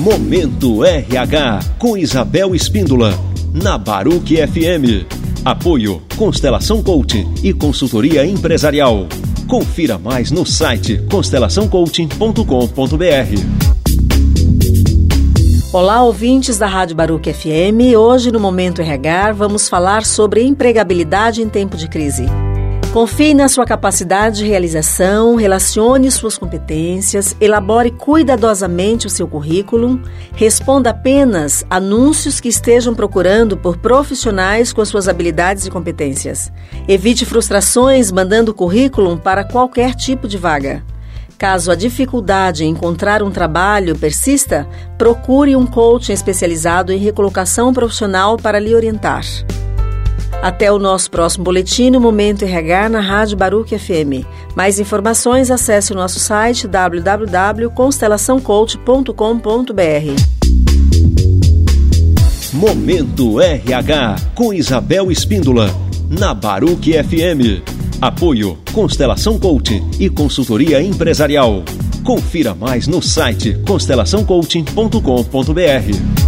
Momento RH com Isabel Espíndola na Baruque FM. Apoio Constelação Coaching e consultoria empresarial. Confira mais no site constelaçãocoaching.com.br. Olá, ouvintes da Rádio Baruque FM. Hoje, no Momento RH, vamos falar sobre empregabilidade em tempo de crise. Confie na sua capacidade de realização, relacione suas competências, elabore cuidadosamente o seu currículo, responda apenas anúncios que estejam procurando por profissionais com suas habilidades e competências. Evite frustrações mandando currículo para qualquer tipo de vaga. Caso a dificuldade em encontrar um trabalho persista, procure um coaching especializado em recolocação profissional para lhe orientar. Até o nosso próximo boletim no Momento RH na Rádio Baruque FM. Mais informações acesse o nosso site www.constelaçãocoach.com.br. Momento RH com Isabel Espíndola na Baruque FM. Apoio Constelação Coaching e consultoria empresarial. Confira mais no site constelaçãocoaching.com.br.